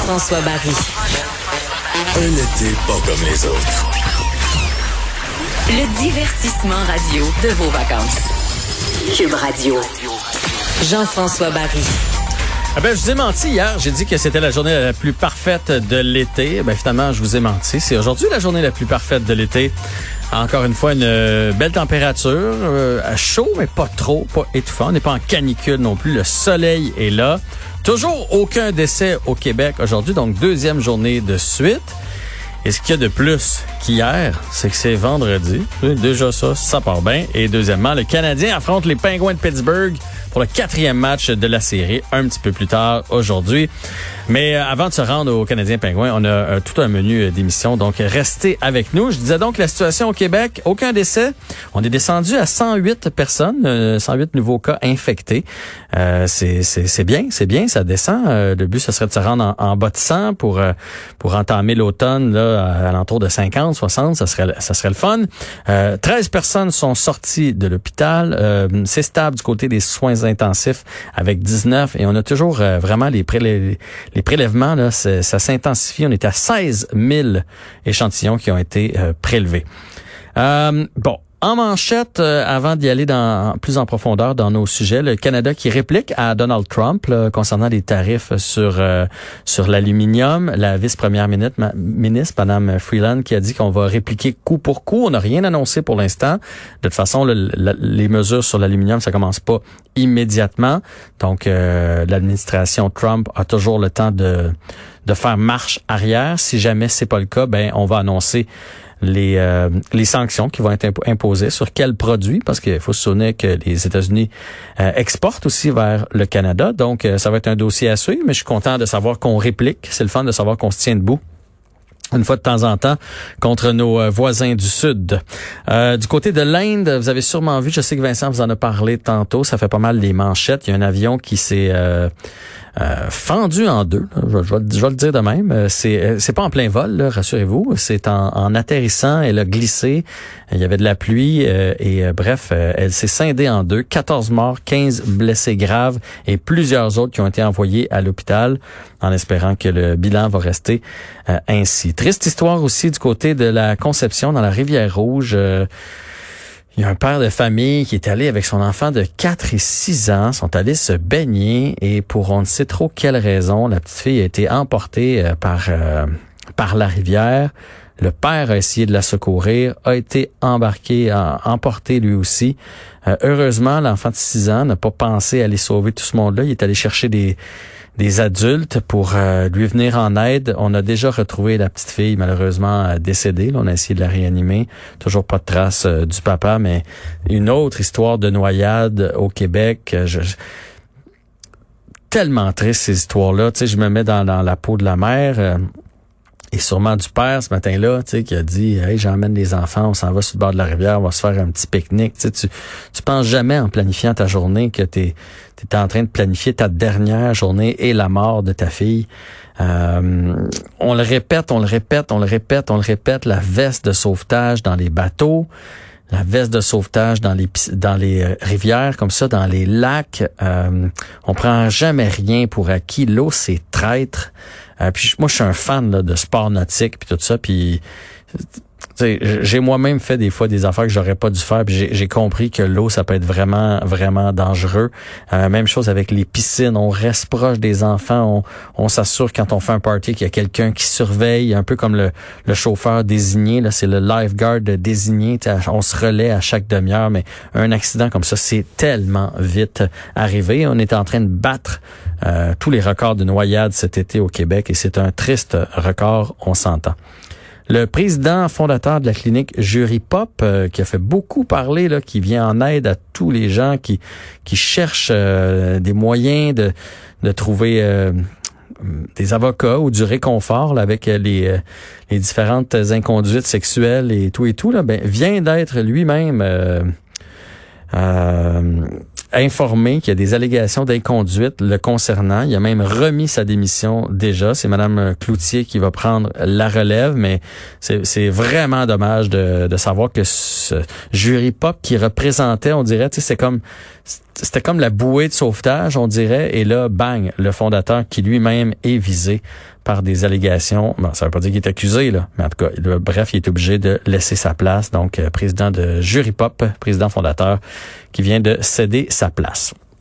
Jean-François Barry. Un été pas comme les autres. Le divertissement radio de vos vacances. Cube Radio. Jean-François Barry. Ah ben, je vous ai menti hier. J'ai dit que c'était la journée la plus parfaite de l'été. Ben, finalement, je vous ai menti. C'est aujourd'hui la journée la plus parfaite de l'été. Encore une fois, une euh, belle température, euh, chaud, mais pas trop, pas étouffant. On n'est pas en canicule non plus. Le soleil est là. Toujours aucun décès au Québec aujourd'hui, donc deuxième journée de suite. Et ce qu'il y a de plus? Qu'hier, c'est que c'est vendredi. Déjà ça, ça part bien. Et deuxièmement, le Canadien affronte les Penguins de Pittsburgh pour le quatrième match de la série un petit peu plus tard aujourd'hui. Mais euh, avant de se rendre au Canadien Pingouin, on a euh, tout un menu euh, d'émission, donc restez avec nous. Je disais donc la situation au Québec, aucun décès. On est descendu à 108 personnes, 108 nouveaux cas infectés. c'est bien, c'est bien, ça descend. le but, ce serait de se rendre en, bas de 100 pour pour entamer l'automne là à, l'entour de 50, 60, ça serait ça serait le fun. 13 personnes sont sorties de l'hôpital. c'est stable du côté des soins intensifs avec 19 et on a toujours euh, vraiment les, les, prélèvements, là, ça s'intensifie. On est à 16 000 échantillons qui ont été euh, prélevés. Euh, bon, en manchette, euh, avant d'y aller dans, plus en profondeur dans nos sujets, le Canada qui réplique à Donald Trump concernant les tarifs sur euh, sur l'aluminium. La vice-première ministre, ministre, Madame Freeland, qui a dit qu'on va répliquer coup pour coup. On n'a rien annoncé pour l'instant. De toute façon, les mesures sur l'aluminium, ça commence pas immédiatement. Donc, euh, l'administration Trump a toujours le temps de de faire marche arrière. Si jamais c'est pas le cas, ben on va annoncer les, euh, les sanctions qui vont être imposées sur quels produits, parce qu'il faut se souvenir que les États-Unis euh, exportent aussi vers le Canada. Donc, euh, ça va être un dossier à suivre, mais je suis content de savoir qu'on réplique. C'est le fun de savoir qu'on se tient debout une fois de temps en temps contre nos voisins du Sud. du côté de l'Inde, vous avez sûrement vu, je sais que Vincent vous en a parlé tantôt, ça fait pas mal les manchettes. Il y a un avion qui s'est euh, fendu en deux. Je, vais, le dire de même. Euh, c'est euh, c'est pas en plein vol, rassurez-vous. C'est en, en, atterrissant, elle a glissé. Il y avait de la pluie et bref, elle s'est scindée en deux. 14 morts, 15 blessés graves et plusieurs autres qui ont été envoyés à l'hôpital en espérant que le bilan va rester ainsi. Triste histoire aussi du côté de la Conception dans la rivière Rouge. Il y a un père de famille qui est allé avec son enfant de 4 et 6 ans, sont allés se baigner et pour on ne sait trop quelle raison, la petite fille a été emportée euh, par, euh, par la rivière. Le père a essayé de la secourir, a été embarqué, emporté lui aussi. Euh, heureusement, l'enfant de 6 ans n'a pas pensé à aller sauver tout ce monde-là. Il est allé chercher des, des adultes pour euh, lui venir en aide. On a déjà retrouvé la petite fille malheureusement euh, décédée. on a essayé de la réanimer. Toujours pas de trace euh, du papa, mais une autre histoire de noyade au Québec. Je, tellement triste ces histoires-là. Tu sais, je me mets dans la peau de la mère et sûrement du père ce matin-là, tu sais, qui a dit Hey, j'emmène les enfants, on s'en va sur le bord de la rivière, on va se faire un petit pique-nique. Tu, sais, tu, penses jamais en planifiant ta journée que tu es, en train de planifier ta dernière journée et la mort de ta fille. Euh, on le répète, on le répète, on le répète, on le répète, la veste de sauvetage dans les bateaux, la veste de sauvetage dans les dans les euh, rivières comme ça, dans les lacs. Euh, on prend jamais rien pour acquis. L'eau, c'est traître. Euh, puis moi, je suis un fan de sport nautique puis tout ça. Puis j'ai moi-même fait des fois des affaires que j'aurais pas dû faire. Puis j'ai compris que l'eau, ça peut être vraiment, vraiment dangereux. Euh, même chose avec les piscines. On reste proche des enfants. On, s'assure quand on fait un party qu'il y a quelqu'un qui surveille, un peu comme le, chauffeur désigné. Là, c'est le lifeguard désigné. On se relaie à chaque demi-heure. Mais un accident comme ça, c'est tellement vite arrivé. On est en train de battre euh, tous les records de noyade cet été au Québec et c'est un triste record, on s'entend. Le président fondateur de la clinique Jury Pop, euh, qui a fait beaucoup parler, là, qui vient en aide à tous les gens qui, qui cherchent euh, des moyens de, de trouver des avocats ou du réconfort avec les, les différentes inconduites sexuelles et tout et tout, là, ben, vient d'être lui-même informé qu'il y a des allégations d'inconduite le concernant. Il a même remis sa démission déjà. C'est Madame Cloutier qui va prendre la relève, mais c'est vraiment dommage de, de savoir que ce jury pop qui représentait, on dirait, c'est comme c'était comme la bouée de sauvetage, on dirait. Et là, bang, le fondateur qui lui-même est visé par des allégations. Bon, ça veut pas dire qu'il est accusé, là. Mais en tout cas, bref, il est obligé de laisser sa place. Donc, président de Jury Pop, président fondateur, qui vient de céder sa place.